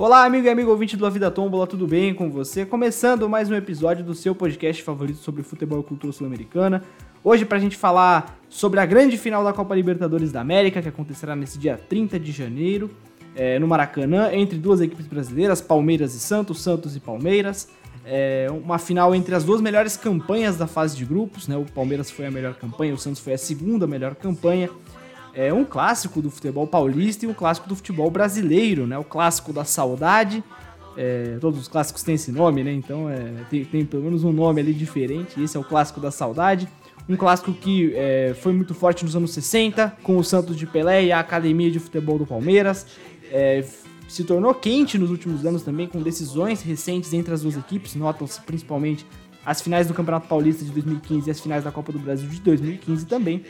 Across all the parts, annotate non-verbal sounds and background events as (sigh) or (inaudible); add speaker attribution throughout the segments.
Speaker 1: Olá, amigo e amigo ouvinte do A Vida Tombola, tudo bem com você? Começando mais um episódio do seu podcast favorito sobre futebol e cultura sul-americana. Hoje pra gente falar sobre a grande final da Copa Libertadores da América, que acontecerá nesse dia 30 de janeiro, é, no Maracanã, entre duas equipes brasileiras, Palmeiras e Santos, Santos e Palmeiras. É uma final entre as duas melhores campanhas da fase de grupos, né? O Palmeiras foi a melhor campanha, o Santos foi a segunda melhor campanha é um clássico do futebol paulista e um clássico do futebol brasileiro, né? O clássico da saudade. É, todos os clássicos têm esse nome, né? Então é, tem, tem, pelo menos um nome ali diferente. Esse é o clássico da saudade. Um clássico que é, foi muito forte nos anos 60, com o Santos de Pelé e a Academia de Futebol do Palmeiras. É, se tornou quente nos últimos anos também, com decisões recentes entre as duas equipes. Notam-se principalmente as finais do Campeonato Paulista de 2015 e as finais da Copa do Brasil de 2015 também.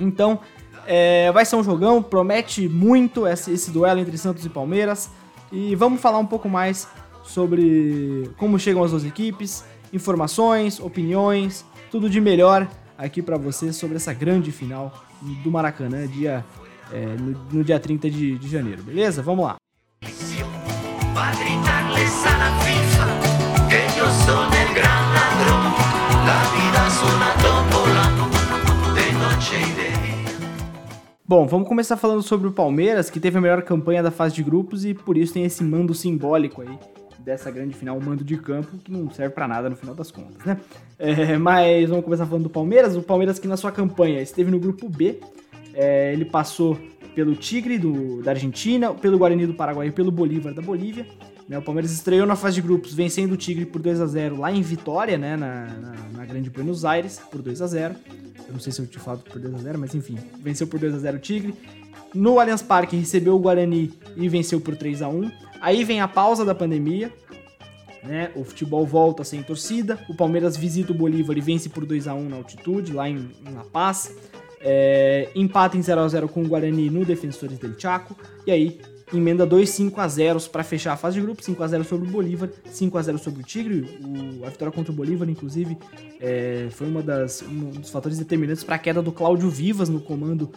Speaker 1: Então, é, vai ser um jogão, promete muito esse, esse duelo entre Santos e Palmeiras. E vamos falar um pouco mais sobre como chegam as duas equipes, informações, opiniões, tudo de melhor aqui para você sobre essa grande final do Maracanã, dia, é, no, no, dia 30 de, de janeiro, beleza? Vamos lá. Bom, vamos começar falando sobre o Palmeiras, que teve a melhor campanha da fase de grupos e por isso tem esse mando simbólico aí dessa grande final, o mando de campo, que não serve para nada no final das contas, né? É, mas vamos começar falando do Palmeiras. O Palmeiras que na sua campanha esteve no grupo B, é, ele passou pelo Tigre do, da Argentina, pelo Guarani do Paraguai e pelo Bolívar da Bolívia. Né? O Palmeiras estreou na fase de grupos vencendo o Tigre por 2 a 0 lá em Vitória, né? na, na, na Grande Buenos Aires, por 2 a 0 eu não sei se eu te falo por 2x0, mas enfim, venceu por 2x0 o Tigre. No Allianz Parque recebeu o Guarani e venceu por 3 a 1 Aí vem a pausa da pandemia, né? O futebol volta sem torcida. O Palmeiras visita o Bolívar e vence por 2 a 1 na altitude, lá em, em La Paz. É, empata em 0x0 com o Guarani no Defensores del Chaco. E aí emenda dois 5 a 0 para fechar a fase de grupo, 5 a 0 sobre o Bolívar, 5 a 0 sobre o Tigre. O, a vitória contra o Bolívar, inclusive, é, foi uma das, um dos fatores determinantes para a queda do Cláudio Vivas no comando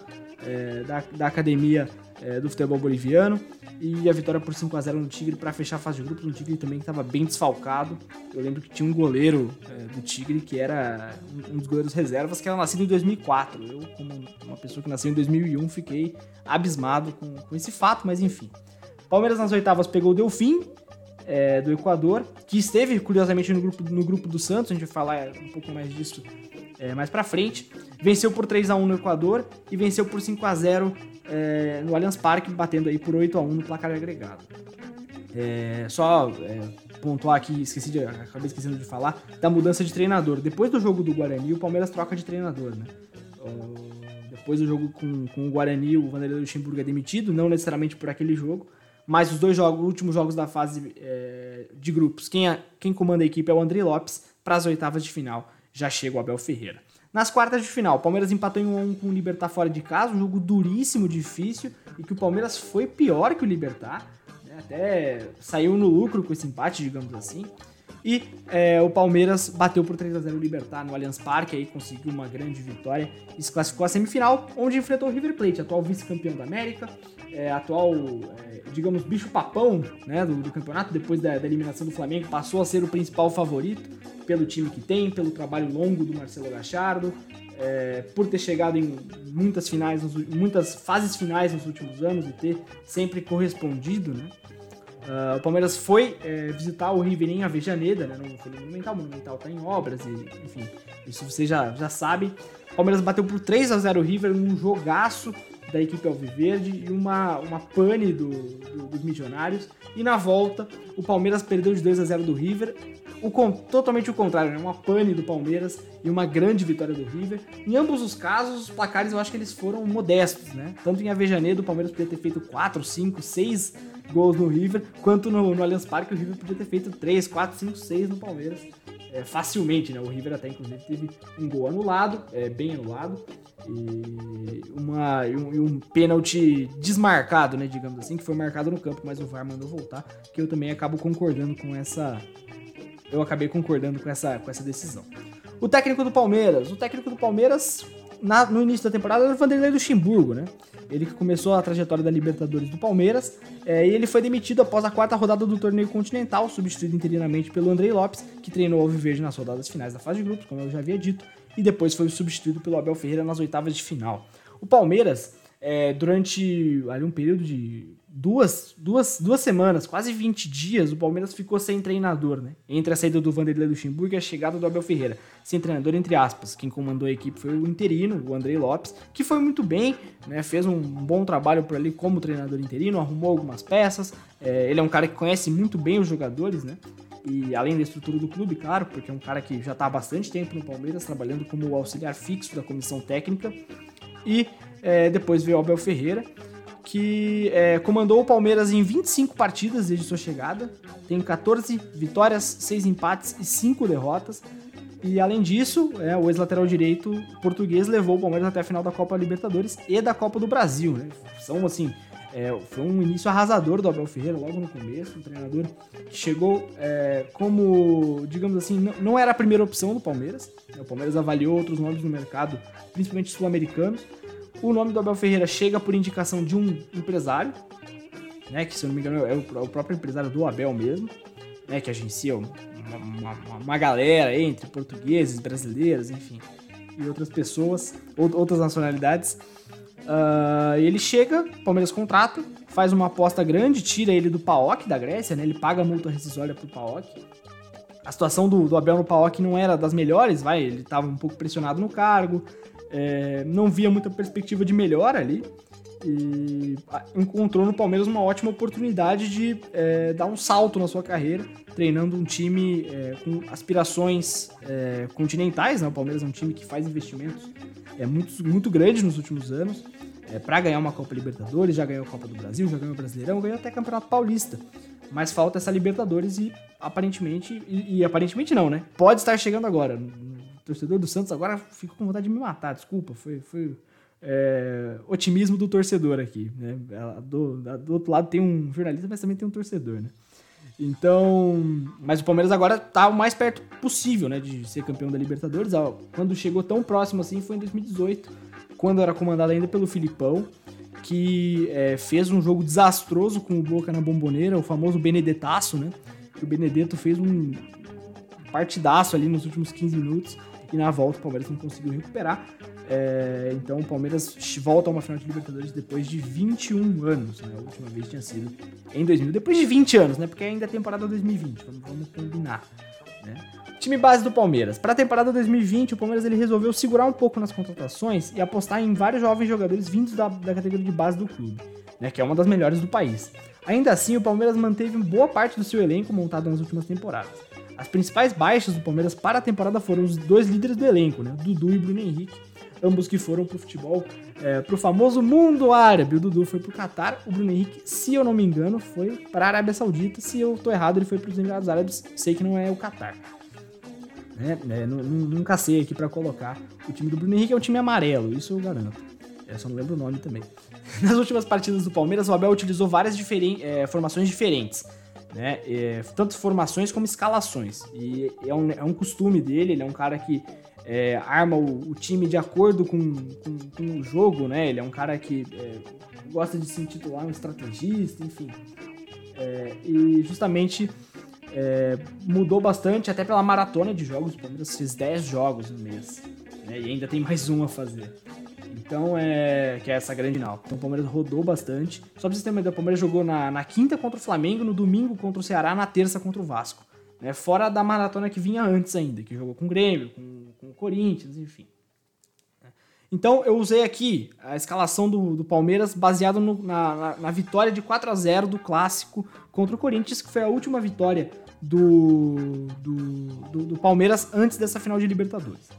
Speaker 1: é, da, da academia é, do futebol boliviano. E a vitória por 5 a 0 no Tigre para fechar a fase de grupo. Um Tigre também que estava bem desfalcado. Eu lembro que tinha um goleiro é, do Tigre que era um dos goleiros reservas que era nascido em 2004. Eu, como uma pessoa que nasceu em 2001, fiquei abismado com, com esse fato, mas enfim. Palmeiras nas oitavas pegou o Delfim, é, do Equador, que esteve curiosamente no grupo, no grupo do Santos, a gente vai falar um pouco mais disso é, mais pra frente. Venceu por 3 a 1 no Equador e venceu por 5 a 0 é, no Allianz Parque, batendo aí por 8 a 1 no placar agregado. É, só é, pontuar aqui, esqueci de, acabei esquecendo de falar, da mudança de treinador. Depois do jogo do Guarani, o Palmeiras troca de treinador, né? depois do jogo com, com o Guarani, o Vanderlei Luxemburgo é demitido, não necessariamente por aquele jogo, mas os dois jogos, últimos jogos da fase é, de grupos, quem, é, quem comanda a equipe é o André Lopes, para as oitavas de final já chega o Abel Ferreira. Nas quartas de final, o Palmeiras empatou em 1 a 1 com o Libertar fora de casa, um jogo duríssimo, difícil, e que o Palmeiras foi pior que o Libertar, né? até saiu no lucro com esse empate, digamos assim. E é, o Palmeiras bateu por 3 a 0 o Libertar no Allianz Parque, aí conseguiu uma grande vitória e se classificou à semifinal, onde enfrentou o River Plate, atual vice-campeão da América, é, atual, é, digamos, bicho-papão né, do, do, campeonato, depois da, da, eliminação do Flamengo, passou a ser o principal favorito pelo time que tem, pelo trabalho longo do Marcelo Gachardo, é, por ter chegado em muitas finais, muitas fases finais nos últimos anos e ter sempre correspondido, né? Uh, o Palmeiras foi é, visitar o River em Avejaneda, né? Não foi no Monumental, o Monumental tá em obras, e, enfim, isso você já, já sabe. O Palmeiras bateu por 3 a 0 o River num jogaço da equipe Alviverde e uma, uma pane do, do, dos Missionários. E na volta, o Palmeiras perdeu de 2 a 0 do River. O, totalmente o contrário, né? uma pane do Palmeiras e uma grande vitória do River. Em ambos os casos, os placares eu acho que eles foram modestos, né? Tanto em Avejaneiro, o Palmeiras podia ter feito 4, 5, 6 gols no River, quanto no, no Allianz Parque o River podia ter feito 3, 4, 5, 6 no Palmeiras. É, facilmente, né? O River até inclusive teve um gol anulado, é, bem anulado, e, uma, e, um, e um pênalti desmarcado, né? Digamos assim, que foi marcado no campo, mas o VAR mandou voltar, que eu também acabo concordando com essa. Eu acabei concordando com essa, com essa decisão. O técnico do Palmeiras. O técnico do Palmeiras, na, no início da temporada, era o Vanderlei Luxemburgo, né? ele que começou a trajetória da Libertadores do Palmeiras, é, e ele foi demitido após a quarta rodada do torneio continental, substituído interinamente pelo Andrei Lopes, que treinou o Alviverde nas rodadas finais da fase de grupos, como eu já havia dito, e depois foi substituído pelo Abel Ferreira nas oitavas de final. O Palmeiras, é, durante ali, um período de duas, duas, duas semanas, quase 20 dias, o Palmeiras ficou sem treinador, né? Entre a saída do Vanderlei Luxemburgo e a chegada do Abel Ferreira. Sem treinador, entre aspas. Quem comandou a equipe foi o interino, o Andrei Lopes, que foi muito bem, né? Fez um bom trabalho por ali como treinador interino, arrumou algumas peças. É, ele é um cara que conhece muito bem os jogadores, né? E além da estrutura do clube, claro, porque é um cara que já está há bastante tempo no Palmeiras, trabalhando como auxiliar fixo da comissão técnica. E é, depois veio o Abel Ferreira que é, comandou o Palmeiras em 25 partidas desde sua chegada, tem 14 vitórias, 6 empates e 5 derrotas. E além disso, é, o ex-lateral direito português levou o Palmeiras até a final da Copa Libertadores e da Copa do Brasil. Né? São assim, é, foi um início arrasador do Abel Ferreira logo no começo, um treinador que chegou é, como, digamos assim, não, era a primeira opção do Palmeiras. Né? O Palmeiras avaliou outros nomes no mercado, principalmente sul-americanos, o nome do Abel Ferreira chega por indicação de um empresário, né, que se eu não me engano é o, próprio empresário do Abel mesmo, né, que agencia uma, uma, uma galera entre portugueses, brasileiros, enfim, e outras pessoas, outras nacionalidades. Uh, ele chega, Palmeiras contrata, faz uma aposta grande, tira ele do PAOK da Grécia, né, ele paga a multa rescisória pro PAOK. A situação do, do Abel no PAOK não era das melhores, vai, ele estava um pouco pressionado no cargo, é, não via muita perspectiva de melhora ali e encontrou no Palmeiras uma ótima oportunidade de é, dar um salto na sua carreira, treinando um time é, com aspirações é, continentais. Né? O Palmeiras é um time que faz investimentos é, muito, muito grandes nos últimos anos é, para ganhar uma Copa Libertadores. Já ganhou a Copa do Brasil, já ganhou o Brasileirão, ganhou até Campeonato Paulista. Mas falta essa Libertadores e aparentemente, e, e aparentemente não, né? Pode estar chegando agora torcedor do Santos agora fica com vontade de me matar, desculpa, foi, foi é, otimismo do torcedor aqui, né? Do, do, outro lado tem um jornalista, mas também tem um torcedor, né? Então, mas o Palmeiras agora tá o mais perto possível, né, de ser campeão da Libertadores. Quando chegou tão próximo assim foi em 2018, quando era comandado ainda pelo Filipão, que é, fez um jogo desastroso com o Boca na bomboneira, o famoso Benedetaço, né? Que o Benedetto fez um partidaço ali nos últimos 15 minutos e na volta o Palmeiras não conseguiu recuperar. É, então o Palmeiras volta a uma final de Libertadores depois de 21 anos, né? A última vez tinha sido em 2000. Depois de 20 anos, né? Porque ainda é temporada 2020, vamos, vamos combinar. Né? Time base do Palmeiras. Para a temporada 2020, o Palmeiras ele resolveu segurar um pouco nas contratações e apostar em vários jovens jogadores vindos da, da categoria de base do clube, né? Que é uma das melhores do país. Ainda assim, o Palmeiras manteve boa parte do seu elenco montado nas últimas temporadas. As principais baixas do Palmeiras para a temporada foram os dois líderes do elenco, né? Dudu e Bruno Henrique, ambos que foram pro futebol, é, pro famoso mundo árabe. O Dudu foi pro Catar, o Bruno Henrique, se eu não me engano, foi para a Arábia Saudita. Se eu tô errado, ele foi para os Emirados Árabes, sei que não é o Catar. Né? É, nunca sei aqui para colocar. O time do Bruno Henrique é um time amarelo, isso eu garanto. Eu só não lembro o nome também. (laughs) Nas últimas partidas do Palmeiras, o Abel utilizou várias diferen é, formações diferentes né? É, tanto formações como escalações. E é um, é um costume dele, ele é um cara que é, arma o, o, time de acordo com, com, com, o jogo, né? Ele é um cara que é, gosta de se intitular um estrategista, enfim. É, e justamente é, mudou bastante, até pela maratona de jogos. O Palmeiras fez 10 jogos no mês. Né? E ainda tem mais um a fazer. Então, é. Que é essa grande final. Então, o Palmeiras rodou bastante. Só pra vocês terem uma ideia, o Palmeiras jogou na, na quinta contra o Flamengo, no domingo contra o Ceará, na terça contra o Vasco. Né? Fora da maratona que vinha antes ainda, que jogou com o Grêmio, com, com o Corinthians, enfim. Então, eu usei aqui a escalação do, do Palmeiras baseado no, na, na, na, vitória de 4 a 0 do clássico contra o Corinthians, que foi a última vitória do, do, do, do Palmeiras antes dessa final de Libertadores.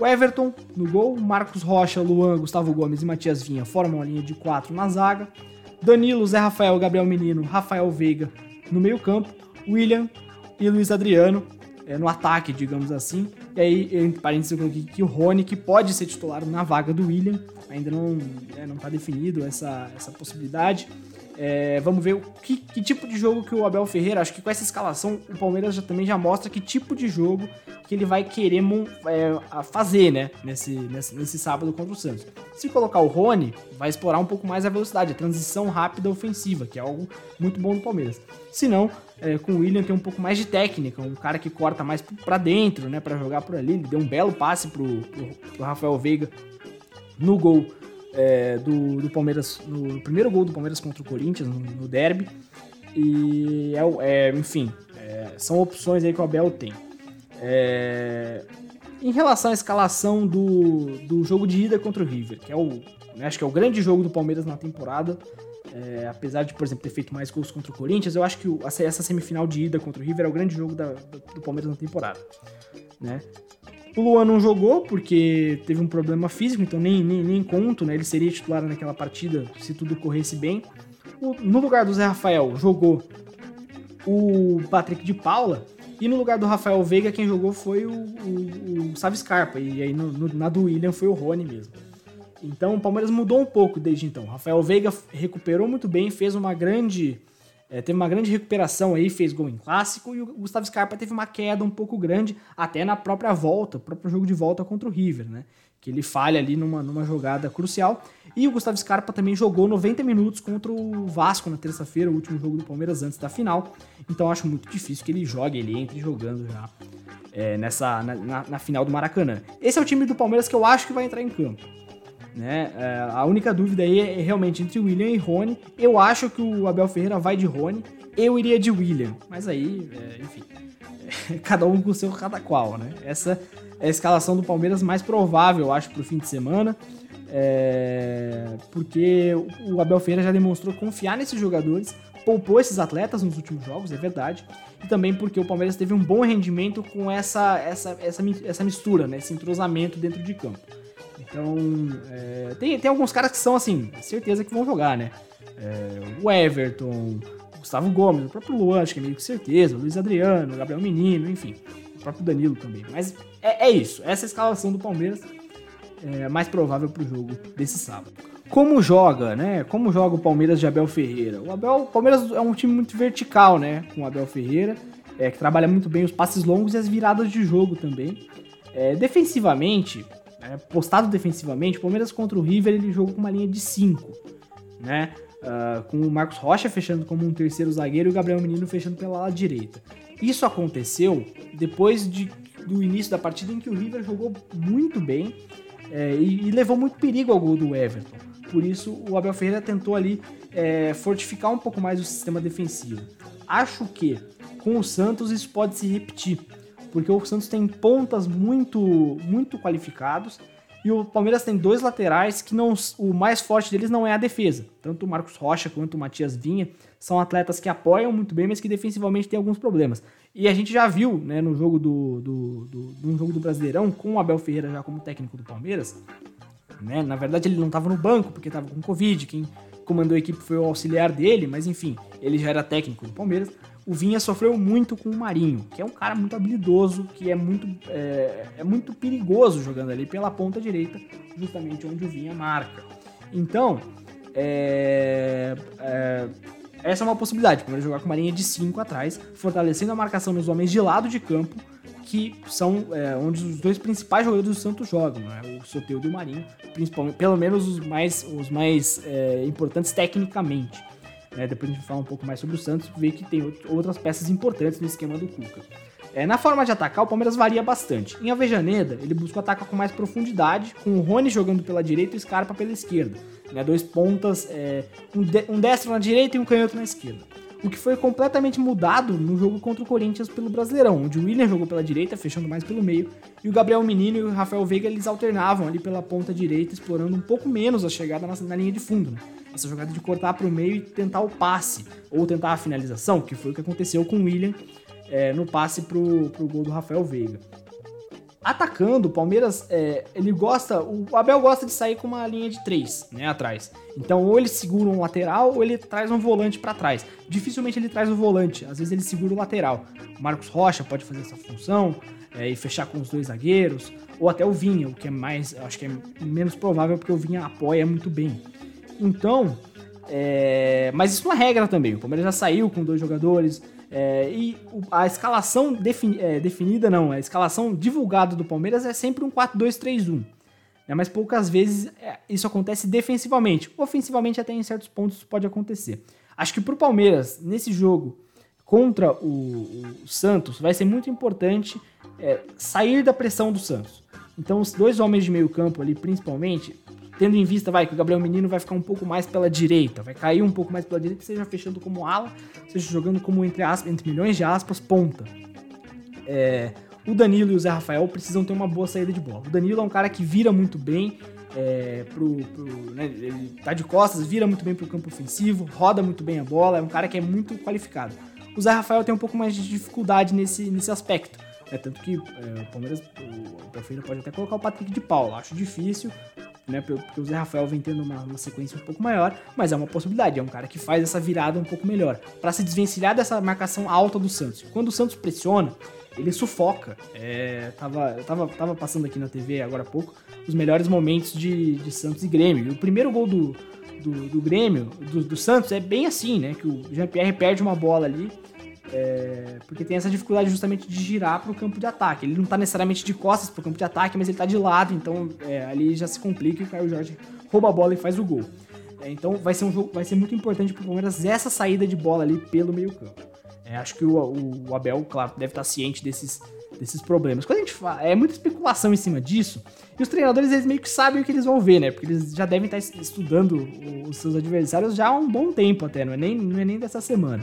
Speaker 1: O Everton no gol, Marcos Rocha, Luan, Gustavo Gomes e Matias Vinha formam a linha de quatro na zaga. Danilo, Zé Rafael, Gabriel Menino, Rafael Veiga no meio-campo. William e Luiz Adriano é, no ataque, digamos assim. E aí, entre parênteses, eu coloquei que o Rony, que pode ser titular na vaga do William, ainda não é, não está definido essa, essa possibilidade. É, vamos ver o que, que, tipo de jogo que o Abel Ferreira, acho que com essa escalação o Palmeiras já, também já mostra que tipo de jogo que ele vai querer é, fazer, né, nesse, nesse, nesse, sábado contra o Santos. Se colocar o Rony, vai explorar um pouco mais a velocidade, a transição rápida ofensiva, que é algo muito bom do Palmeiras. Se não, é, com o William tem um pouco mais de técnica, um cara que corta mais para dentro, né, para jogar por ali. Ele deu um belo passe pro, pro, pro Rafael Veiga no gol é, do, do, Palmeiras, no primeiro gol do Palmeiras contra o Corinthians, no, no derby. E, é, é enfim, é, são opções aí que o Abel tem. É, em relação à escalação do, do jogo de ida contra o River, que é o, né, acho que é o grande jogo do Palmeiras na temporada, é, apesar de, por exemplo, ter feito mais gols contra o Corinthians, eu acho que essa semifinal de ida contra o River é o grande jogo da, do, do Palmeiras na temporada. Né? O Luan não jogou porque teve um problema físico, então nem, nem, nem conto, né? Ele seria titular naquela partida se tudo corresse bem. O, no lugar do Zé Rafael, jogou o Patrick de Paula. E no lugar do Rafael Veiga, quem jogou foi o, o, o Scarpa. E aí no, no, na do William foi o Rony mesmo. Então o Palmeiras mudou um pouco desde então. Rafael Veiga recuperou muito bem, fez uma grande é, teve uma grande recuperação aí, fez gol em clássico, e o Gustavo Scarpa teve uma queda um pouco grande, até na própria volta, o próprio jogo de volta contra o River, né? Que ele falha ali numa, numa jogada crucial. E o Gustavo Scarpa também jogou 90 minutos contra o Vasco na terça-feira, o último jogo do Palmeiras antes da final. Então acho muito difícil que ele jogue, ele entre jogando já é, nessa, na, na, na final do Maracanã. Esse é o time do Palmeiras que eu acho que vai entrar em campo. Né? É, a única dúvida aí é realmente entre William e Rony. Eu acho que o Abel Ferreira vai de Rony. Eu iria de William. Mas aí, é, enfim, é, (laughs) cada um com seu cada qual, né? Essa é a escalação do Palmeiras mais provável, eu acho, para o fim de semana. É, porque o Abel Ferreira já demonstrou confiar nesses jogadores, poupou esses atletas nos últimos jogos, é verdade, e também porque o Palmeiras teve um bom rendimento com essa, essa, essa, essa mistura, né, esse entrosamento dentro de campo. Então, é, tem, tem alguns caras que são, assim, certeza que vão jogar, né? É, o Everton, o Gustavo Gomes, o próprio Luan, acho que é meio que certeza, o Luiz Adriano, o Gabriel Menino, enfim, o próprio Danilo também. Mas é, é isso, essa é escalação do Palmeiras é mais provável pro jogo desse sábado. Como joga, né? Como joga o Palmeiras de Abel Ferreira? O Abel, o Palmeiras é um time muito vertical, né? Com o Abel Ferreira, é, que trabalha muito bem os passes longos e as viradas de jogo também. É, defensivamente, é, postado defensivamente, o Palmeiras contra o River ele jogou com uma linha de 5, né? Uh, com o Marcos Rocha fechando como um terceiro zagueiro e o Gabriel Menino fechando pela ala direita. Isso aconteceu depois de, do início da partida em que o River jogou muito bem é, e, e, levou muito perigo ao gol do Everton. Por isso o Abel Ferreira tentou ali é, fortificar um pouco mais o sistema defensivo. Acho que com o Santos isso pode se repetir porque o Santos tem pontas muito, muito qualificados e o Palmeiras tem dois laterais que não, o mais forte deles não é a defesa. Tanto o Marcos Rocha quanto o Matias Vinha são atletas que apoiam muito bem, mas que defensivamente têm alguns problemas. E a gente já viu, né, no jogo do, do, do, no jogo do Brasileirão, com o Abel Ferreira já como técnico do Palmeiras, né, na verdade ele não estava no banco porque estava com Covid, quem comandou a equipe foi o auxiliar dele, mas enfim, ele já era técnico do Palmeiras o Vinha sofreu muito com o Marinho, que é um cara muito habilidoso, que é muito, é, é muito perigoso jogando ali pela ponta direita, justamente onde o Vinha marca. Então, é, é, essa é uma possibilidade, primeiro jogar com uma linha de 5 atrás, fortalecendo a marcação nos homens de lado de campo, que são é, onde os dois principais jogadores do Santos jogam, né? o Soteudo e o Marinho, principalmente, pelo menos os mais, os mais é, importantes tecnicamente. Né? Depois a gente vai falar um pouco mais sobre o Santos ver que tem outras peças importantes no esquema do Cuca. É, na forma de atacar, o Palmeiras varia bastante. Em Avejaneda, ele busca atacar com mais profundidade, com o Rony jogando pela direita e o Scarpa pela esquerda. Né? Dois pontas, é, um, de, um destro na direita e um canhoto na esquerda o que foi completamente mudado no jogo contra o Corinthians pelo Brasileirão, onde o William jogou pela direita, fechando mais pelo meio, e o Gabriel Menino e o Rafael Veiga eles alternavam ali pela ponta direita, explorando um pouco menos a chegada na, na linha de fundo. Né? Essa jogada de cortar para o meio e tentar o passe, ou tentar a finalização, que foi o que aconteceu com o William é, no passe pro, pro gol do Rafael Veiga atacando, o Palmeiras, é, ele gosta, o Abel gosta de sair com uma linha de três, né, atrás. Então, ou ele segura um lateral, ou ele traz um volante para trás. Dificilmente ele traz o volante, às vezes ele segura o lateral. O Marcos Rocha pode fazer essa função é, e fechar com os dois zagueiros, ou até o Vinha, o que é mais, acho que é menos provável porque o Vinha apoia muito bem. Então, É, mas isso é regra também. O Palmeiras já saiu com dois jogadores. É, e a escalação defini é, definida, não, a escalação divulgada do Palmeiras é sempre um 4-2-3-1. Né, mas poucas vezes é, isso acontece defensivamente. Ofensivamente, até em certos pontos, pode acontecer. Acho que para o Palmeiras, nesse jogo contra o, o, Santos, vai ser muito importante é, sair da pressão do Santos. Então, os dois homens de meio campo ali, principalmente, tendo em vista, vai, que o Gabriel Menino vai ficar um pouco mais pela direita, vai cair um pouco mais pela direita, seja fechando como ala, seja jogando como, entre, aspas, entre milhões de aspas, ponta. É, o Danilo e o Zé Rafael precisam ter uma boa saída de bola. O Danilo é um cara que vira muito bem, é, pro, pro né, ele tá de costas, vira muito bem pro campo ofensivo, roda muito bem a bola, é um cara que é muito qualificado. O Zé Rafael tem um pouco mais de dificuldade nesse, nesse aspecto. É tanto que é, o Palmeiras, o Prefeito pode até colocar o Patrick de Paula. Acho difícil, né? Porque o Zé Rafael vem tendo uma, uma, sequência um pouco maior, mas é uma possibilidade. É um cara que faz essa virada um pouco melhor. para se desvencilhar dessa marcação alta do Santos. Quando o Santos pressiona, ele sufoca. É, tava, eu tava, tava passando aqui na TV agora há pouco os melhores momentos de, de Santos e Grêmio. O primeiro gol do, do, do Grêmio, do, do, Santos, é bem assim, né? Que o Jean-Pierre perde uma bola ali é, porque tem essa dificuldade justamente de girar para o campo de ataque. Ele não está necessariamente de costas para o campo de ataque, mas ele está de lado, então é, ali já se complica e o Caio Jorge rouba a bola e faz o gol. É, então vai ser um jogo, vai ser muito importante para o Palmeiras essa saída de bola ali pelo meio campo. É, acho que o, o, o, Abel, claro, deve estar ciente desses, desses problemas. Quando a gente fala, é muita especulação em cima disso, e os treinadores eles meio que sabem o que eles vão ver, né? Porque eles já devem estar estudando os seus adversários já há um bom tempo até, não é nem, não é nem dessa semana.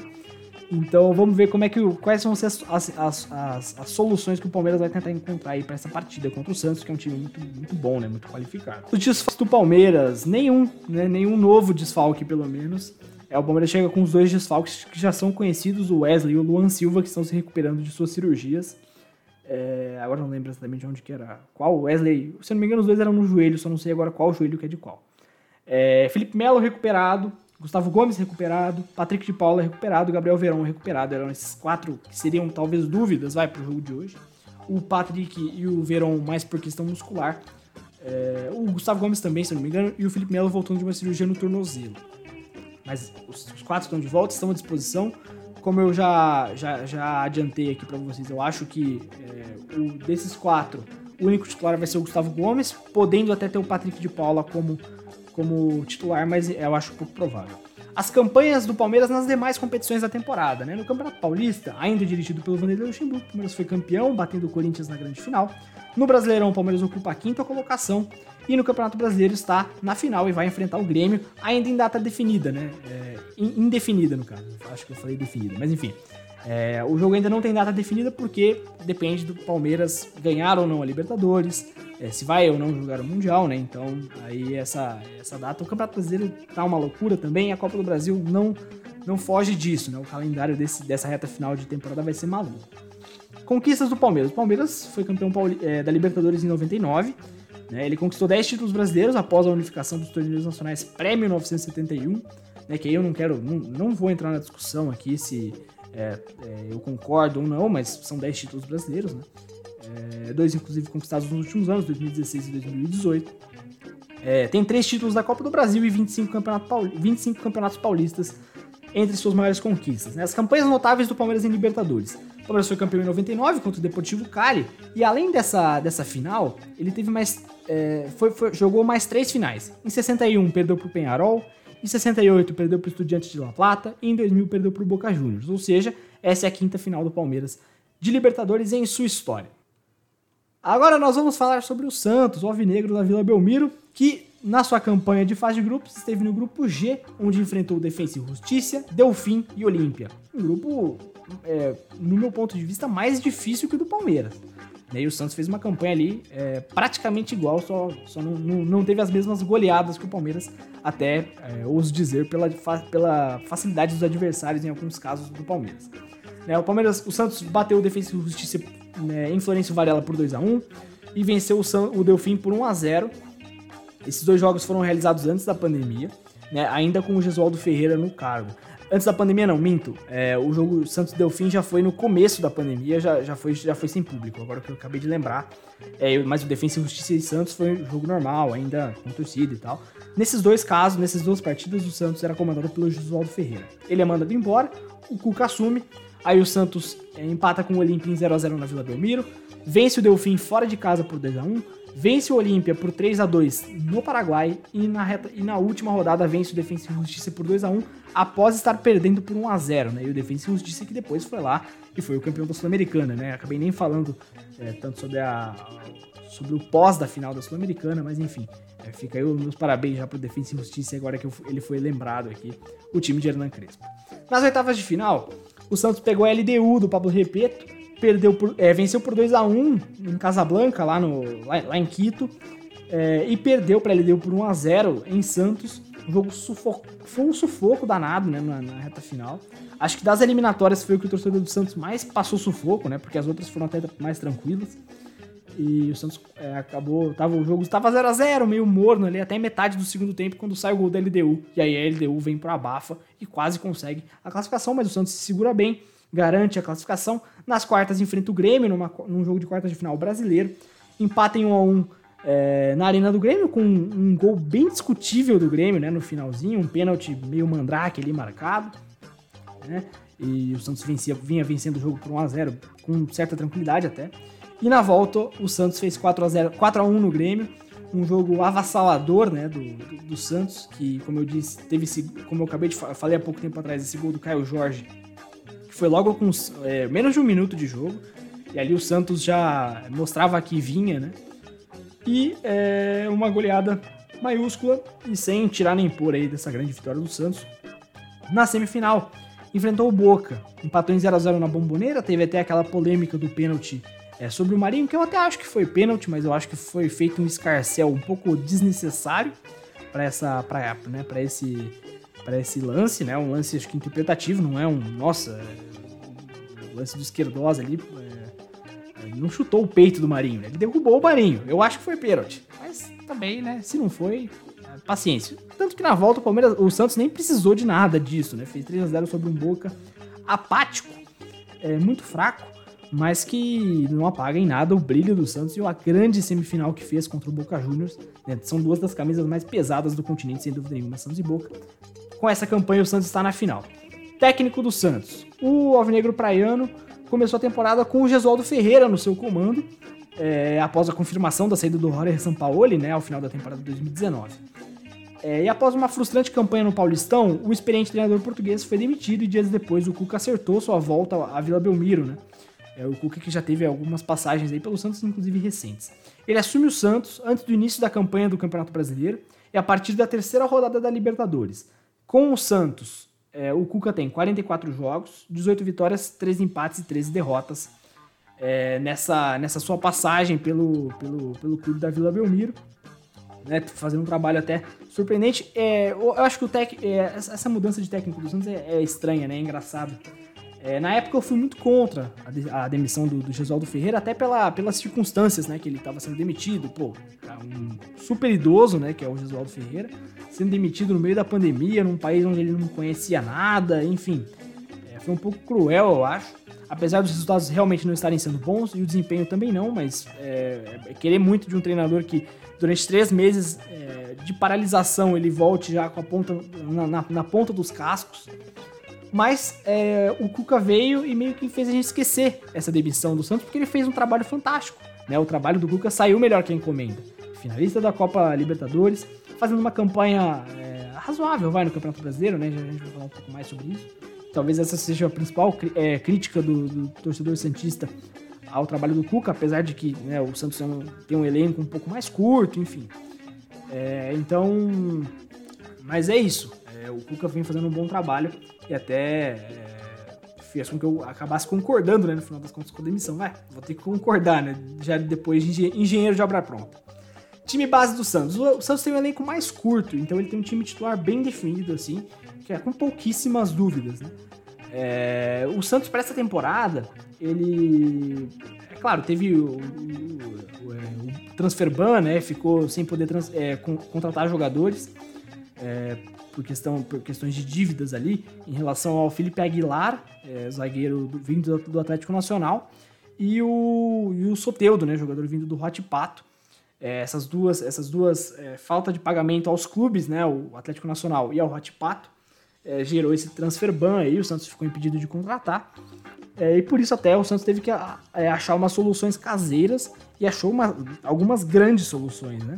Speaker 1: Então vamos ver como é que quais vão ser as, as, as, as, soluções que o Palmeiras vai tentar encontrar aí para essa partida contra o Santos, que é um time muito, muito bom, né? Muito qualificado. Os desfalques do Palmeiras, nenhum, né? Nenhum novo desfalque, pelo menos. É, o Palmeiras chega com os dois desfalques que já são conhecidos, o Wesley e o Luan Silva, que estão se recuperando de suas cirurgias. É, agora não lembro exatamente de onde que era. Qual? Wesley. Se eu não me engano, os dois eram no joelho, só não sei agora qual joelho que é de qual. É, Felipe Melo recuperado, Gustavo Gomes recuperado, Patrick de Paula recuperado, Gabriel Verão recuperado. Eram esses quatro que seriam talvez dúvidas, vai, pro jogo de hoje. O Patrick e o Verão mais por questão muscular. É, o Gustavo Gomes também, se não me engano, e o Felipe Melo voltando de uma cirurgia no tornozelo. Mas os, os quatro estão de volta, estão à disposição. Como eu já, já, já adiantei aqui para vocês, eu acho que é, o, desses quatro, o único titular vai ser o Gustavo Gomes, podendo até ter o Patrick de Paula como como titular, mas eu acho pouco provável. As campanhas do Palmeiras nas demais competições da temporada, né? No Campeonato Paulista, ainda dirigido pelo Vanderlei Luxemburgo, o Palmeiras foi campeão, batendo o Corinthians na grande final. No Brasileirão, o Palmeiras ocupa a quinta colocação. E no Campeonato Brasileiro está na final e vai enfrentar o Grêmio, ainda em data definida, né? É, indefinida, no caso. Acho que eu falei definida, mas enfim. É, o jogo ainda não tem data definida porque depende do Palmeiras ganhar ou não a Libertadores, é, se vai ou não jogar o Mundial, né? Então, aí essa, essa data. O Campeonato Brasileiro tá uma loucura também, a Copa do Brasil não, não foge disso, né? O calendário desse, dessa reta final de temporada vai ser maluco. Conquistas do Palmeiras. O Palmeiras foi campeão é, da Libertadores em 99. Né? Ele conquistou 10 títulos brasileiros após a unificação dos torneios nacionais pré-1971. Né? Que aí eu não quero, não, não vou entrar na discussão aqui se é, é, eu concordo ou não, mas são 10 títulos brasileiros, né? É, dois, inclusive, conquistados nos últimos anos, 2016 e 2018. É, tem três títulos da Copa do Brasil e 25, campeonato Paul... 25 campeonatos paulistas entre suas maiores conquistas. Né? As campanhas notáveis do Palmeiras em Libertadores. O Palmeiras foi campeão em 99 contra o Deportivo Cali e além dessa, dessa final, ele teve mais é, foi, foi, jogou mais três finais. Em 61 perdeu para o Penharol, em 68 perdeu para o Estudiantes de La Plata e em 2000 perdeu para o Boca Juniors. Ou seja, essa é a quinta final do Palmeiras de Libertadores em sua história. Agora nós vamos falar sobre o Santos, o Alvinegro da Vila Belmiro, que na sua campanha de fase de grupos esteve no grupo G, onde enfrentou o Defensa e Justiça, Delfim e Olímpia. Um grupo, é, no meu ponto de vista, mais difícil que o do Palmeiras. E o Santos fez uma campanha ali é, praticamente igual, só, só não, não, não, teve as mesmas goleadas que o Palmeiras, até é, ouso dizer, pela, pela facilidade dos adversários em alguns casos do Palmeiras. É, o Palmeiras, o Santos bateu o Defensa e Justiça né, em Florencio Varela por 2 a 1 e venceu o, San, o Delfim por 1 a 0 Esses dois jogos foram realizados antes da pandemia, né, ainda com o Gesualdo Ferreira no cargo. Antes da pandemia, não, minto. É, o jogo Santos Delfim já foi no começo da pandemia, já, já, foi, já foi sem público, agora que eu acabei de lembrar. É, mas o Defensa e Justiça e Santos foi um jogo normal, ainda com torcida e tal. Nesses dois casos, nessas duas partidas, o Santos era comandado pelo Josualdo Ferreira. Ele é mandado embora, o Cuca assume, aí o Santos é, empata com o Olimpia em 0x0 na Vila Belmiro, vence o Delfim fora de casa por 2x1, vence o Olímpia por 3 a 2 no Paraguai e na, reta, e na última rodada vence o Defensa e Justiça por 2 a 1 após estar perdendo por 1 a 0 né? E o Defensa e Justiça que depois foi lá e foi o campeão da Sul-Americana, né? Acabei nem falando é, tanto sobre a sobre o pós da final da Sul-Americana, mas enfim, é, fica aí os meus parabéns já pro Defensa e Justiça agora que eu, ele foi lembrado aqui, o time de Hernan Crespo. Nas oitavas de final, o Santos pegou a LDU do Pablo Repeto, perdeu por, é, venceu por 2 a 1 em Casablanca, lá, no, lá, lá em Quito, é, e perdeu para LDU por 1 a 0 em Santos. O jogo sufoco, foi um sufoco danado né, na, na, reta final. Acho que das eliminatórias foi o que o torcedor do Santos mais passou sufoco, né? Porque as outras foram até mais tranquilas. E o Santos é, acabou. Tava, o jogo estava 0 a 0 meio morno ali, até metade do segundo tempo, quando sai o gol da LDU. E aí a LDU vem para a bafa e quase consegue a classificação, mas o Santos se segura bem, garante a classificação. Nas quartas enfrenta o Grêmio, numa, num jogo de quartas de final brasileiro. Empata em 1 a 1 é, na arena do Grêmio, com um, um, gol bem discutível do Grêmio, né? No finalzinho, um pênalti meio mandrake ali marcado. Né? E o Santos vencia, vinha vencendo o jogo por 1 a 0 com certa tranquilidade até. E na volta, o Santos fez 4 a 0 4 a 1 no Grêmio. Um jogo avassalador, né, do, do, do Santos, que, como eu disse, teve esse, como eu acabei de falei há pouco tempo atrás, esse gol do Caio Jorge, foi logo com é, menos de um minuto de jogo. E ali o Santos já mostrava que vinha, né? E é, uma goleada maiúscula e sem tirar nem pôr aí dessa grande vitória do Santos. Na semifinal, enfrentou o Boca, empatou em 0 a 0 na Bomboneira, teve até aquela polêmica do pênalti é, sobre o Marinho, que eu até acho que foi pênalti, mas eu acho que foi feito um escarcel um pouco desnecessário para essa para né, para esse para esse lance, né? Um lance acho que interpretativo, não é um, nossa, é, lance do esquerdosa ali, é, não chutou o peito do Marinho, né? ele derrubou o Marinho. Eu acho que foi pênalti. Mas também, né, se não foi, é, paciência. Tanto que na volta o Palmeiras, o Santos nem precisou de nada disso, né? Fez 3 a 0 sobre um Boca apático, é, muito fraco mas que não apaga em nada o brilho do Santos e a grande semifinal que fez contra o Boca Juniors. Né? São duas das camisas mais pesadas do continente, sem dúvida nenhuma, Santos e Boca. Com essa campanha, o Santos está na final. Técnico do Santos. O Alvinegro Praiano começou a temporada com o Gesualdo Ferreira no seu comando, é, após a confirmação da saída do Roger Sampaoli, né, ao final da temporada de 2019. É, e após uma frustrante campanha no Paulistão, o experiente treinador português foi demitido e dias depois o Cuca acertou sua volta à Vila Belmiro, né? É o Cuca que já teve algumas passagens aí pelo Santos, inclusive recentes. Ele assume o Santos antes do início da campanha do Campeonato Brasileiro e a partir da terceira rodada da Libertadores. Com o Santos, é, o Cuca tem 44 jogos, 18 vitórias, 3 empates e 13 derrotas é, nessa, nessa sua passagem pelo, pelo, pelo clube da Vila Belmiro. Né, fazendo um trabalho até surpreendente. É, eu acho que o tec, é, essa mudança de técnico do Santos é, é estranha, né? É engraçado. É, na época eu fui muito contra a, de, a demissão do, do Gesualdo Ferreira, até pela, pelas circunstâncias, né, que ele estava sendo demitido, pô, um super idoso, né, que é o Gesualdo Ferreira, sendo demitido no meio da pandemia, num país onde ele não conhecia nada, enfim, é, foi um pouco cruel, eu acho, apesar dos resultados realmente não estarem sendo bons, e o desempenho também não, mas é, é querer muito de um treinador que durante três meses é, de paralisação ele volte já com a ponta na, na, na ponta dos cascos, mas é, o Cuca veio e meio que fez a gente esquecer essa demissão do Santos, porque ele fez um trabalho fantástico. Né? O trabalho do Cuca saiu melhor que a encomenda. Finalista da Copa Libertadores, fazendo uma campanha é, razoável, vai, no Campeonato Brasileiro, né? A gente vai falar um pouco mais sobre isso. Talvez essa seja a principal é, crítica do, do, torcedor Santista ao trabalho do Cuca, apesar de que né, o Santos tem um elenco um pouco mais curto, enfim. É, então, mas é isso. É, o Cuca vem fazendo um bom trabalho e até é, fez com que eu acabasse concordando, né, no final das contas, com a demissão. Vai, vou ter que concordar, né, já depois de engenheiro de obra pronta. Time base do Santos. O Santos tem um elenco mais curto, então ele tem um time titular bem definido, assim, que é com pouquíssimas dúvidas, né. É, o Santos, para essa temporada, ele. É claro, teve o, o, o, é, o transfer ban, né? Ficou sem poder trans, é, contratar jogadores. É, por, questão, por questões de dívidas ali, em relação ao Felipe Aguilar, é, zagueiro do, vindo do, Atlético Nacional, e o, e o Soteudo, né, jogador vindo do Hot Pato. É, essas duas, essas duas é, falta de pagamento aos clubes, né, o Atlético Nacional e ao Hot Pato, é, gerou esse transfer ban aí, o Santos ficou impedido de contratar. É, e por isso até o Santos teve que é, achar umas soluções caseiras e achou uma, algumas grandes soluções, né?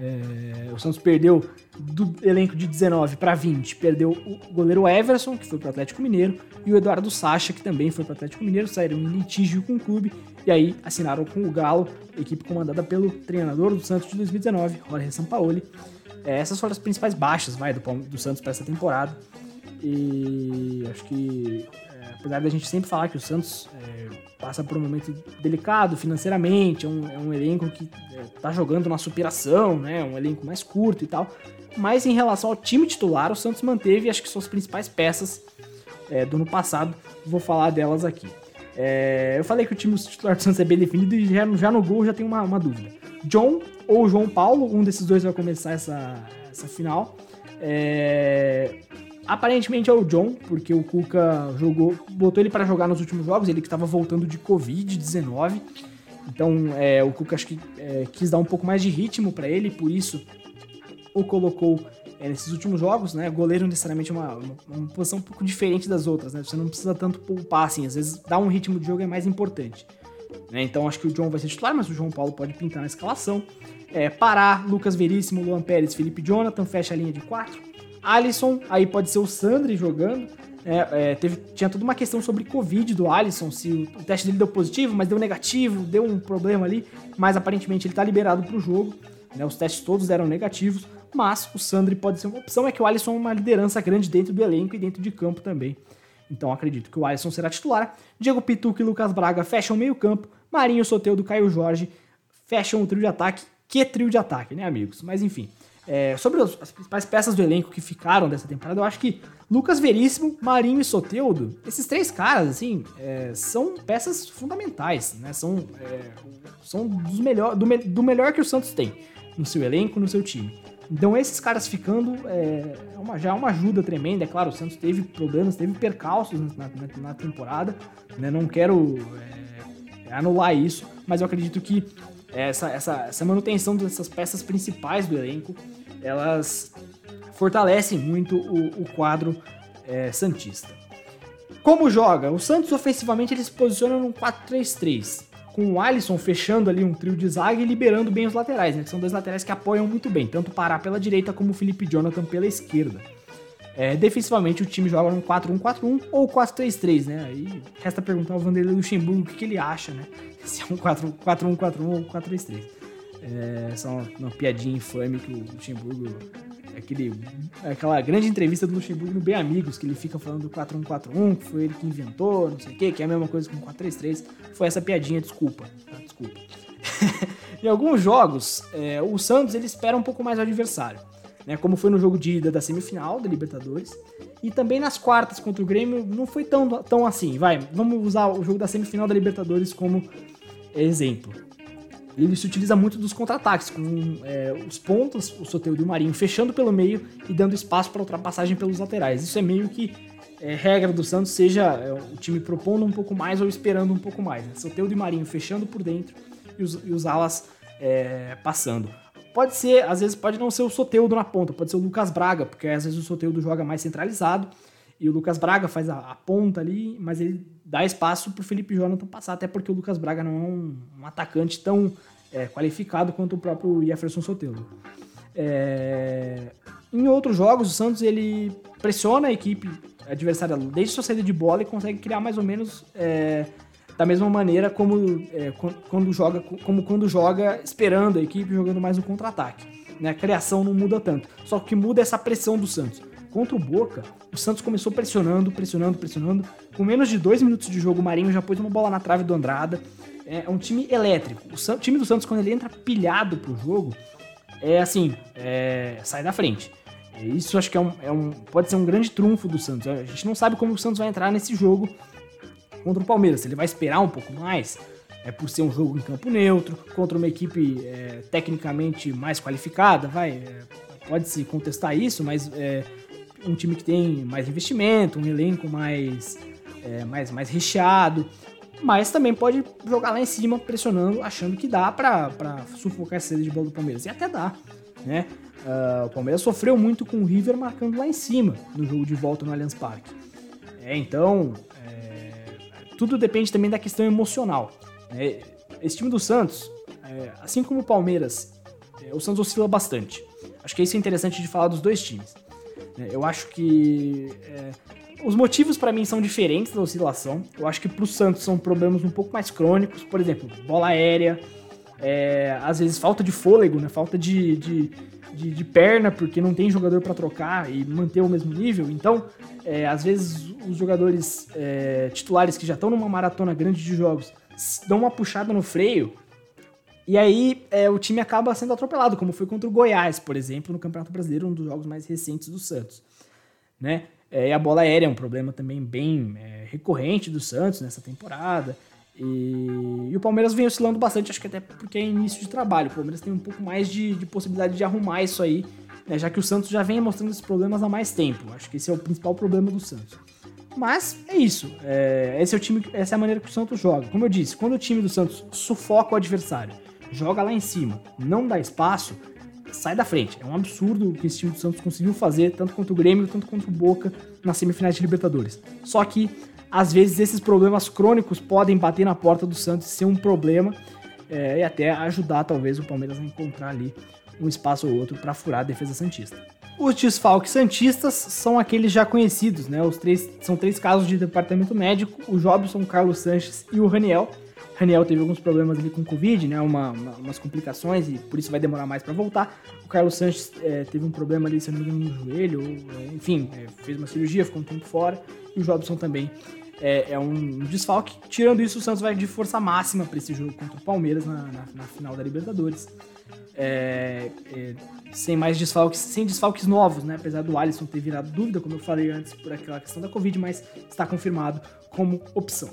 Speaker 1: É, o Santos perdeu do elenco de 19 para 20, perdeu o goleiro Everson, que foi para o Atlético Mineiro, e o Eduardo Sacha, que também foi para o Atlético Mineiro, saíram em litígio com o clube e aí assinaram com o Galo, equipe comandada pelo treinador do Santos de 2019, Jorge Sampaoli. É, essas foram as principais baixas vai, do, do Santos para essa temporada. E acho que apesar da gente sempre falar que o Santos é, passa por um momento delicado financeiramente, é um, é um elenco que é, tá jogando na superação, né? Um elenco mais curto e tal. Mas em relação ao time titular, o Santos manteve, acho que suas principais peças é, do ano passado. Vou falar delas aqui. É, eu falei que o time titular do Santos é bem definido e já, já no gol já tem uma, uma dúvida. John ou João Paulo, um desses dois vai começar essa, essa final. É, Aparentemente é o John, porque o Cuca jogou, botou ele para jogar nos últimos jogos, ele que estava voltando de Covid-19. Então é, o Cuca acho que é, quis dar um pouco mais de ritmo para ele, por isso o colocou é, nesses últimos jogos, né? Goleiro necessariamente é uma, uma, uma, posição um pouco diferente das outras, né? Você não precisa tanto poupar assim, às vezes dar um ritmo de jogo é mais importante. Né? Então acho que o John vai ser titular, mas o João Paulo pode pintar na escalação. É, Pará, Lucas Veríssimo, Luan Pérez, Felipe Jonathan, fecha a linha de quatro. Alisson, aí pode ser o Sandri jogando. É, é, teve, tinha toda uma questão sobre Covid do Alisson, se o, teste dele deu positivo, mas deu negativo, deu um problema ali, mas aparentemente ele tá liberado pro jogo. Né, os testes todos eram negativos, mas o Sandri pode ser uma opção. É que o Alisson é uma liderança grande dentro do elenco e dentro de campo também. Então acredito que o Alisson será titular. Diego Pituca e Lucas Braga fecham meio campo. Marinho, Soteudo, Caio Jorge fecham o trio de ataque. Que trio de ataque, né, amigos? Mas enfim. É, sobre as, principais peças do elenco que ficaram dessa temporada, eu acho que Lucas Veríssimo, Marinho e Soteudo, esses três caras, assim, é, são peças fundamentais, né? São, é, são dos melhor, do, do, melhor que o Santos tem no seu elenco, no seu time. Então esses caras ficando é, é uma, já é uma ajuda tremenda. É claro, o Santos teve problemas, teve percalços na, na, na temporada, né? Não quero é, anular isso, mas eu acredito que essa, essa, essa manutenção dessas peças principais do elenco, elas fortalecem muito o, o quadro é, Santista. Como joga? O Santos ofensivamente ele se posiciona num 4-3-3, com o Alisson fechando ali um trio de zaga e liberando bem os laterais, né? Que são dois laterais que apoiam muito bem, tanto o Pará pela direita como o Felipe Jonathan pela esquerda. É, defensivamente o time joga num 4-1-4-1 ou 4-3-3, né? Aí resta perguntar ao Vanderlei Luxemburgo o que, que ele acha, né? (laughs) Se é um 4-1-4-1 ou 4-3-3. É, é uma, uma, piadinha infame que o Luxemburgo. É aquele, é aquela grande entrevista do Luxemburgo no Bem Amigos, que ele fica falando do 4-1-4-1, que foi ele que inventou, não sei o quê, que é a mesma coisa que um 4-3-3. Foi essa piadinha, desculpa. Tá? Desculpa. (laughs) em alguns jogos, é, o Santos ele espera um pouco mais o adversário né? Como foi no jogo de ida da semifinal da Libertadores. E também nas quartas contra o Grêmio não foi tão, tão assim. Vai, vamos usar o jogo da semifinal da Libertadores como exemplo. Ele se utiliza muito dos contra-ataques, com é, os pontos, o Soteldo e o Marinho fechando pelo meio e dando espaço para ultrapassagem pelos laterais. Isso é meio que é, regra do Santos, seja é, o time propondo um pouco mais ou esperando um pouco mais. Né? Soteldo e Marinho fechando por dentro e os, e os alas é, passando. Pode ser, às vezes pode não ser o Soteudo na ponta, pode ser o Lucas Braga, porque às vezes o Soteudo joga mais centralizado e o Lucas Braga faz a, a ponta ali, mas ele dá espaço pro Felipe Jonathan passar, até porque o Lucas Braga não é um, um atacante tão é, qualificado quanto o próprio Jefferson Soteudo. É... Em outros jogos, o Santos ele pressiona a equipe adversária desde sua saída de bola e consegue criar mais ou menos é, da mesma maneira como, é, quando joga, como quando joga esperando a equipe jogando mais no contra-ataque. Né? A criação não muda tanto. Só que muda essa pressão do Santos. Contra o Boca, o Santos começou pressionando, pressionando, pressionando. Com menos de dois minutos de jogo, o Marinho já pôs uma bola na trave do Andrada. É um time elétrico. O time do Santos, quando ele entra pilhado pro jogo, é assim, é, sai da frente. Isso acho que é um, é um, pode ser um grande trunfo do Santos. A gente não sabe como o Santos vai entrar nesse jogo contra o Palmeiras. Se ele vai esperar um pouco mais, é por ser um jogo em campo neutro, contra uma equipe é, tecnicamente mais qualificada, vai. É, pode-se contestar isso, mas é um time que tem mais investimento, um elenco mais, é, mais, mais recheado, mas também pode jogar lá em cima, pressionando, achando que dá pra sufocar essa saída de bola do Palmeiras. E até dá, né? Uh, o Palmeiras sofreu muito com o River marcando lá em cima no jogo de volta no Allianz Parque. É, então, é, tudo depende também da questão emocional. Né? Esse time do Santos, é, assim como o Palmeiras, é, o Santos oscila bastante. Acho que isso é interessante de falar dos dois times. É, eu acho que é, os motivos para mim são diferentes da oscilação. Eu acho que para o Santos são problemas um pouco mais crônicos, por exemplo, bola aérea, é, às vezes falta de fôlego, né? falta de, de, de, de perna, porque não tem jogador para trocar e manter o mesmo nível. Então, é, às vezes os jogadores é, titulares que já estão numa maratona grande de jogos dão uma puxada no freio e aí é, o time acaba sendo atropelado, como foi contra o Goiás, por exemplo, no Campeonato Brasileiro, um dos jogos mais recentes do Santos. Né? É, e a bola aérea é um problema também bem é, recorrente do Santos nessa temporada. E, e, o Palmeiras vem oscilando bastante, acho que até porque é início de trabalho. O Palmeiras tem um pouco mais de, de possibilidade de arrumar isso aí, né? já que o Santos já vem mostrando esses problemas há mais tempo. Acho que esse é o principal problema do Santos. Mas é isso. É, esse é o time, essa é a maneira que o Santos joga. Como eu disse, quando o time do Santos sufoca o adversário, joga lá em cima, não dá espaço, sai da frente. É um absurdo o que esse time do Santos conseguiu fazer, tanto contra o Grêmio, tanto contra o Boca, nas semifinais de Libertadores. Só que, às vezes, esses problemas crônicos podem bater na porta do Santos e ser um problema é, e até ajudar, talvez, o Palmeiras a encontrar ali um espaço ou outro para furar a defesa Santista. Os desfalques Santistas são aqueles já conhecidos, né? Os três, são três casos de departamento médico: o Jobson, o Carlos Sanches e o Raniel. Raniel teve alguns problemas ali com Covid, né? Uma, uma, umas complicações e por isso vai demorar mais para voltar. O Carlos Sanches é, teve um problema ali, se não me engano, no joelho, ou, é, enfim, é, fez uma cirurgia, ficou um tempo fora. E o Jobson também é, é um, um, desfalque. Tirando isso, o Santos vai de força máxima para esse jogo contra o Palmeiras na, na, na final da Libertadores. É, é, sem mais desfalques, sem desfalques novos, né? Apesar do Alisson ter virado dúvida, como eu falei antes, por aquela questão da Covid, mas está confirmado como opção.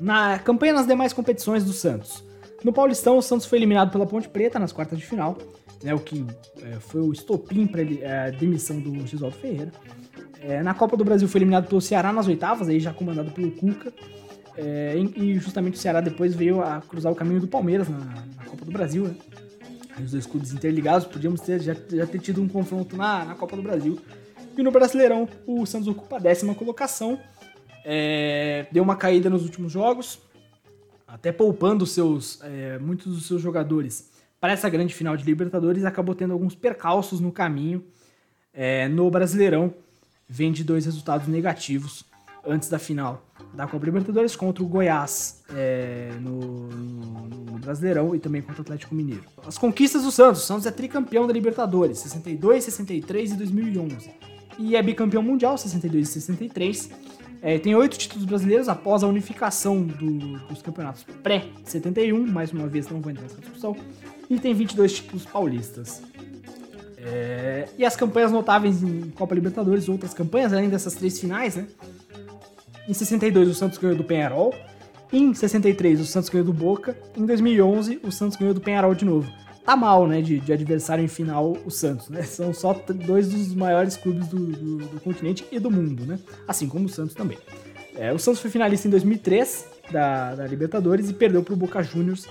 Speaker 1: Na campanha nas demais competições do Santos. No Paulistão, o Santos foi eliminado pela Ponte Preta nas quartas de final, né, o que é, foi o estopim para é, a demissão do Gisaldo Ferreira. É, na Copa do Brasil foi eliminado pelo Ceará nas oitavas, aí já comandado pelo Cuca. É, e justamente o Ceará depois veio a cruzar o caminho do Palmeiras na, na Copa do Brasil. Né? Os dois clubes interligados, podíamos ter, já, já ter tido um confronto na, na Copa do Brasil. E no Brasileirão, o Santos ocupa a décima colocação é, deu uma caída nos últimos jogos, até poupando seus, é, muitos dos seus jogadores para essa grande final de Libertadores, acabou tendo alguns percalços no caminho. É, no Brasileirão, vem de dois resultados negativos antes da final da Copa Libertadores contra o Goiás é, no, no, no, Brasileirão e também contra o Atlético Mineiro. As conquistas do Santos. O Santos é tricampeão da Libertadores, 62, 63 e 2011. E é bicampeão mundial, 62 e 63. É, tem oito títulos brasileiros após a unificação do, dos campeonatos pré-71, mais uma vez não vou entrar nessa discussão, e tem 22 títulos paulistas. É, e as campanhas notáveis em Copa Libertadores, outras campanhas, além dessas três finais, né? Em 62 o Santos ganhou do Penharol, em 63 o Santos ganhou do Boca, em 2011 o Santos ganhou do Penharol de novo tá mal, né, de, de, adversário em final o Santos, né? (laughs) São só dois dos maiores clubes do, do, do, continente e do mundo, né? Assim como o Santos também. É, o Santos foi finalista em 2003 da, da Libertadores e perdeu para o Boca Juniors.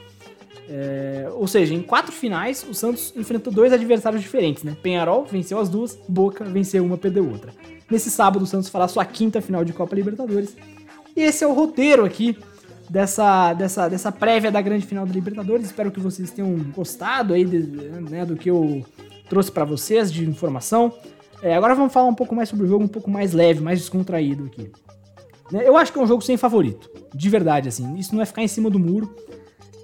Speaker 1: É, ou seja, em quatro finais, o Santos enfrentou dois adversários diferentes, né? Penharol venceu as duas, Boca venceu uma, perdeu outra. Nesse sábado, o Santos fará sua quinta final de Copa Libertadores. E esse é o roteiro aqui dessa, dessa, dessa prévia da grande final da Libertadores. Espero que vocês tenham gostado aí de, né, do que eu trouxe para vocês de informação. É, agora vamos falar um pouco mais sobre o jogo, um pouco mais leve, mais descontraído aqui. Né, eu acho que é um jogo sem favorito, de verdade, assim. Isso não é ficar em cima do muro.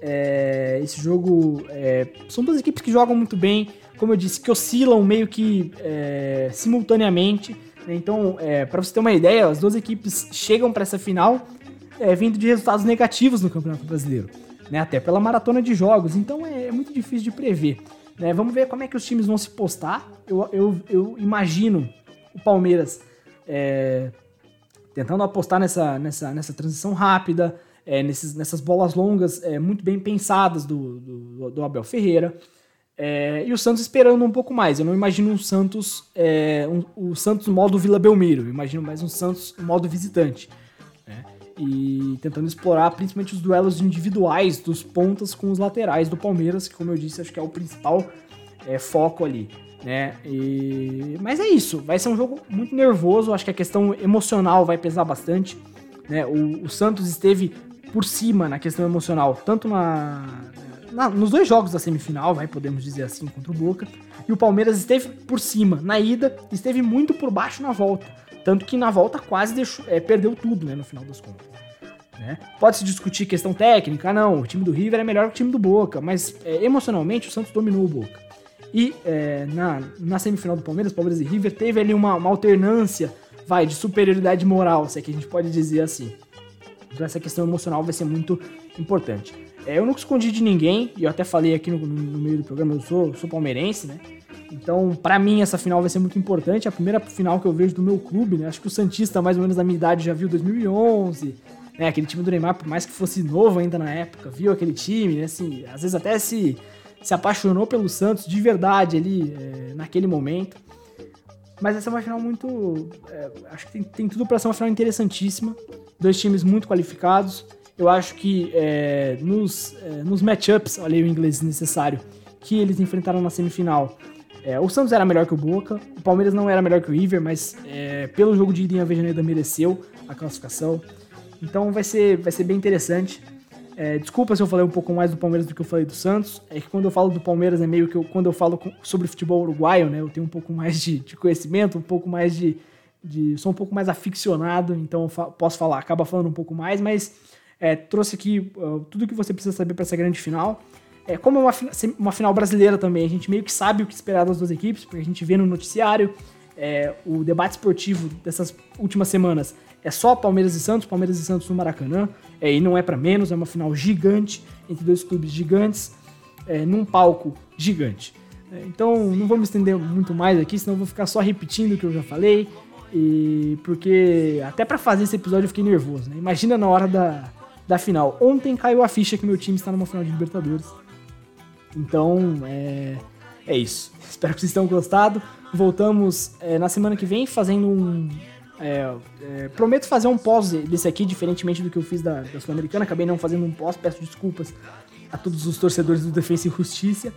Speaker 1: É, esse jogo é, são duas equipes que jogam muito bem, como eu disse, que oscilam meio que é, simultaneamente. Né? Então, é, para você ter uma ideia, as duas equipes chegam para essa final é, vindo de resultados negativos no Campeonato Brasileiro, né? Até pela maratona de jogos, então é, é muito difícil de prever. Né? Vamos ver como é que os times vão se postar. Eu, eu, eu imagino o Palmeiras é, tentando apostar nessa, nessa, nessa transição rápida, é, nesses, nessas bolas longas é, muito bem pensadas do, do, do Abel Ferreira. É, e o Santos esperando um pouco mais. Eu não imagino um Santos, é, um, o Santos modo Vila Belmiro. Eu imagino mais um Santos modo visitante. E tentando explorar principalmente os duelos individuais dos pontas com os laterais do Palmeiras, que como eu disse, acho que é o principal é, foco ali. Né? E... Mas é isso, vai ser um jogo muito nervoso. Acho que a questão emocional vai pesar bastante. Né? O, o Santos esteve por cima na questão emocional, tanto na, na, nos dois jogos da semifinal, vai, podemos dizer assim, contra o Boca. E o Palmeiras esteve por cima na ida, esteve muito por baixo na volta. Tanto que na volta quase deixou, é, perdeu tudo, né, no final das contas. Né? Pode-se discutir questão técnica, não, o time do River é melhor que o time do Boca, mas é, emocionalmente o Santos dominou o Boca. E é, na, na semifinal do Palmeiras, Palmeiras e River, teve ali uma, uma alternância, vai, de superioridade moral, se é que a gente pode dizer assim. Então essa questão emocional vai ser muito importante. É, eu nunca escondi de ninguém, e eu até falei aqui no, no meio do programa, eu sou, sou palmeirense, né? Então, para mim, essa final vai ser muito importante. É a primeira final que eu vejo do meu clube, né? Acho que o Santista, mais ou menos da minha idade, já viu 2011, né? Aquele time do Neymar, por mais que fosse novo ainda na época, viu aquele time, né? Assim, às vezes até se, se apaixonou pelo Santos de verdade ali, é, naquele momento. Mas essa é uma final muito. É, acho que tem, tem tudo para ser uma final interessantíssima. Dois times muito qualificados. Eu acho que é, nos, é, nos matchups, olha aí o inglês necessário, que eles enfrentaram na semifinal, é, o Santos era melhor que o Boca, o Palmeiras não era melhor que o River, mas é, pelo jogo de ida em Avejaneda mereceu a classificação. Então vai ser, vai ser bem interessante. É, desculpa se eu falei um pouco mais do Palmeiras do que eu falei do Santos. É que quando eu falo do Palmeiras é meio que eu, quando eu falo sobre futebol uruguaio, né? Eu tenho um pouco mais de, de conhecimento, um pouco mais de, de, Sou um pouco mais aficionado, então eu posso falar, acaba falando um pouco mais, mas é, trouxe aqui uh, tudo que você precisa saber para essa grande final. É, como é uma, uma final brasileira também, a gente meio que sabe o que esperar das duas equipes, porque a gente vê no noticiário. É, o debate esportivo dessas últimas semanas é só Palmeiras e Santos, Palmeiras e Santos no Maracanã, é, e não é para menos, é uma final gigante entre dois clubes gigantes, é, num palco gigante. É, então não vou me estender muito mais aqui, senão vou ficar só repetindo o que eu já falei, e porque até para fazer esse episódio eu fiquei nervoso. Né? Imagina na hora da, da final. Ontem caiu a ficha que meu time está numa final de Libertadores. Então, é, é isso. Espero que vocês tenham gostado. Voltamos é, na semana que vem fazendo um. É, é, prometo fazer um pós desse aqui, diferentemente do que eu fiz da, da Sul-Americana. Acabei não fazendo um pós, peço desculpas a todos os torcedores do Defensa e Justiça.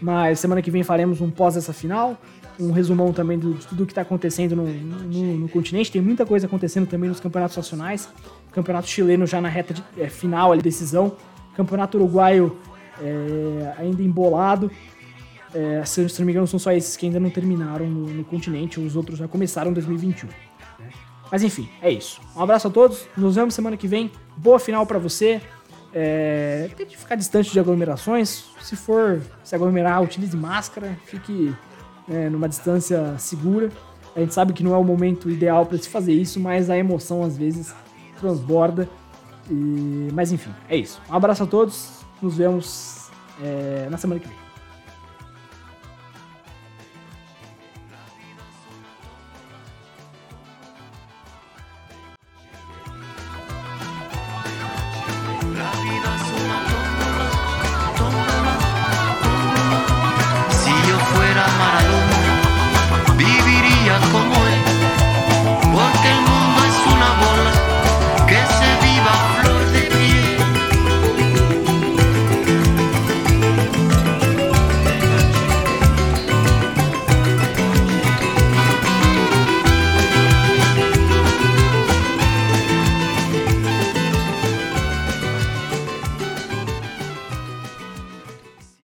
Speaker 1: Mas semana que vem faremos um pós dessa final, um resumão também de tudo que está acontecendo no, no, no, continente. Tem muita coisa acontecendo também nos campeonatos nacionais. Campeonato chileno já na reta de, é, final, decisão. Campeonato uruguaio é, ainda embolado. É, se, se não me engano, são só esses que ainda não terminaram no, no continente. Os outros já começaram em 2021. Né? Mas enfim, é isso. Um abraço a todos. Nos vemos semana que vem. Boa final para você. É, tente ficar distante de aglomerações. Se for se aglomerar, utilize máscara. Fique é, numa distância segura. A gente sabe que não é o momento ideal para se fazer isso, mas a emoção às vezes transborda. E... Mas enfim, é isso. Um abraço a todos. Nos vemos é, na semana que vem.